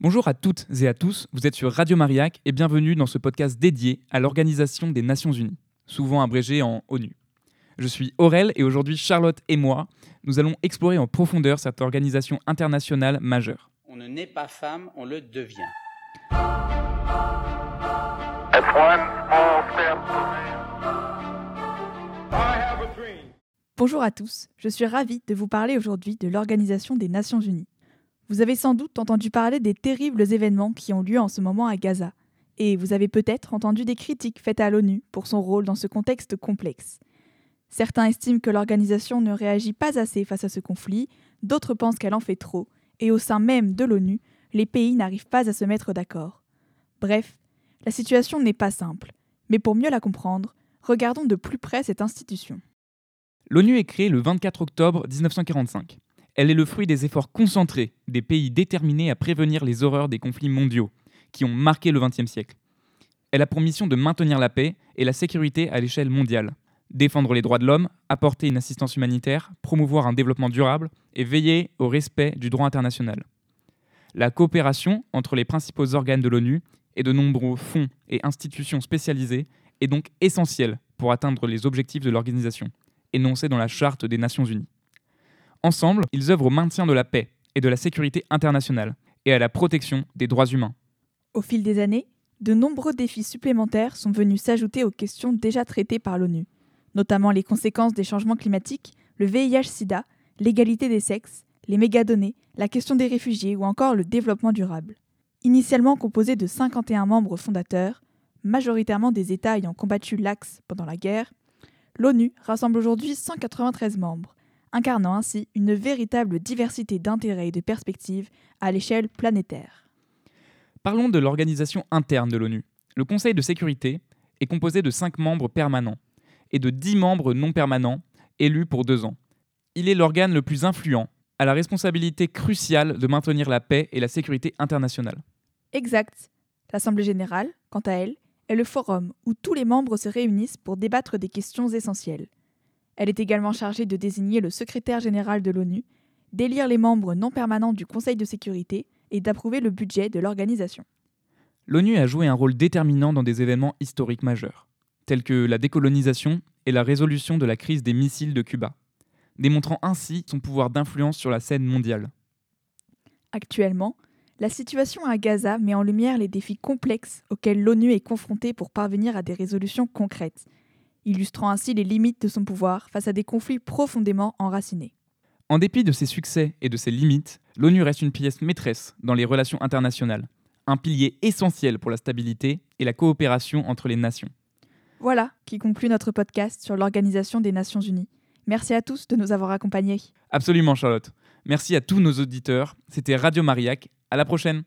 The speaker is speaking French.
Bonjour à toutes et à tous, vous êtes sur Radio Mariac et bienvenue dans ce podcast dédié à l'Organisation des Nations Unies, souvent abrégé en ONU. Je suis Aurel et aujourd'hui Charlotte et moi, nous allons explorer en profondeur cette organisation internationale majeure. On ne naît pas femme, on le devient. Bonjour à tous, je suis ravie de vous parler aujourd'hui de l'Organisation des Nations Unies. Vous avez sans doute entendu parler des terribles événements qui ont lieu en ce moment à Gaza, et vous avez peut-être entendu des critiques faites à l'ONU pour son rôle dans ce contexte complexe. Certains estiment que l'organisation ne réagit pas assez face à ce conflit, d'autres pensent qu'elle en fait trop, et au sein même de l'ONU, les pays n'arrivent pas à se mettre d'accord. Bref, la situation n'est pas simple, mais pour mieux la comprendre, regardons de plus près cette institution. L'ONU est créée le 24 octobre 1945. Elle est le fruit des efforts concentrés des pays déterminés à prévenir les horreurs des conflits mondiaux qui ont marqué le XXe siècle. Elle a pour mission de maintenir la paix et la sécurité à l'échelle mondiale, défendre les droits de l'homme, apporter une assistance humanitaire, promouvoir un développement durable et veiller au respect du droit international. La coopération entre les principaux organes de l'ONU et de nombreux fonds et institutions spécialisées est donc essentielle pour atteindre les objectifs de l'organisation énoncés dans la Charte des Nations Unies. Ensemble, ils œuvrent au maintien de la paix et de la sécurité internationale et à la protection des droits humains. Au fil des années, de nombreux défis supplémentaires sont venus s'ajouter aux questions déjà traitées par l'ONU, notamment les conséquences des changements climatiques, le VIH-Sida, l'égalité des sexes, les mégadonnées, la question des réfugiés ou encore le développement durable. Initialement composé de 51 membres fondateurs, majoritairement des États ayant combattu l'Axe pendant la guerre, l'ONU rassemble aujourd'hui 193 membres, incarnant ainsi une véritable diversité d'intérêts et de perspectives à l'échelle planétaire. Parlons de l'organisation interne de l'ONU. Le Conseil de sécurité est composé de 5 membres permanents et de 10 membres non permanents élus pour deux ans. Il est l'organe le plus influent, à la responsabilité cruciale de maintenir la paix et la sécurité internationale. Exact. L'Assemblée générale, quant à elle, est le forum où tous les membres se réunissent pour débattre des questions essentielles. Elle est également chargée de désigner le secrétaire général de l'ONU, d'élire les membres non permanents du Conseil de sécurité et d'approuver le budget de l'organisation. L'ONU a joué un rôle déterminant dans des événements historiques majeurs, tels que la décolonisation et la résolution de la crise des missiles de Cuba, démontrant ainsi son pouvoir d'influence sur la scène mondiale. Actuellement, la situation à Gaza met en lumière les défis complexes auxquels l'ONU est confrontée pour parvenir à des résolutions concrètes, illustrant ainsi les limites de son pouvoir face à des conflits profondément enracinés. En dépit de ses succès et de ses limites, l'ONU reste une pièce maîtresse dans les relations internationales, un pilier essentiel pour la stabilité et la coopération entre les nations. Voilà qui conclut notre podcast sur l'Organisation des Nations Unies. Merci à tous de nous avoir accompagnés. Absolument Charlotte. Merci à tous nos auditeurs. C'était Radio Mariac à la prochaine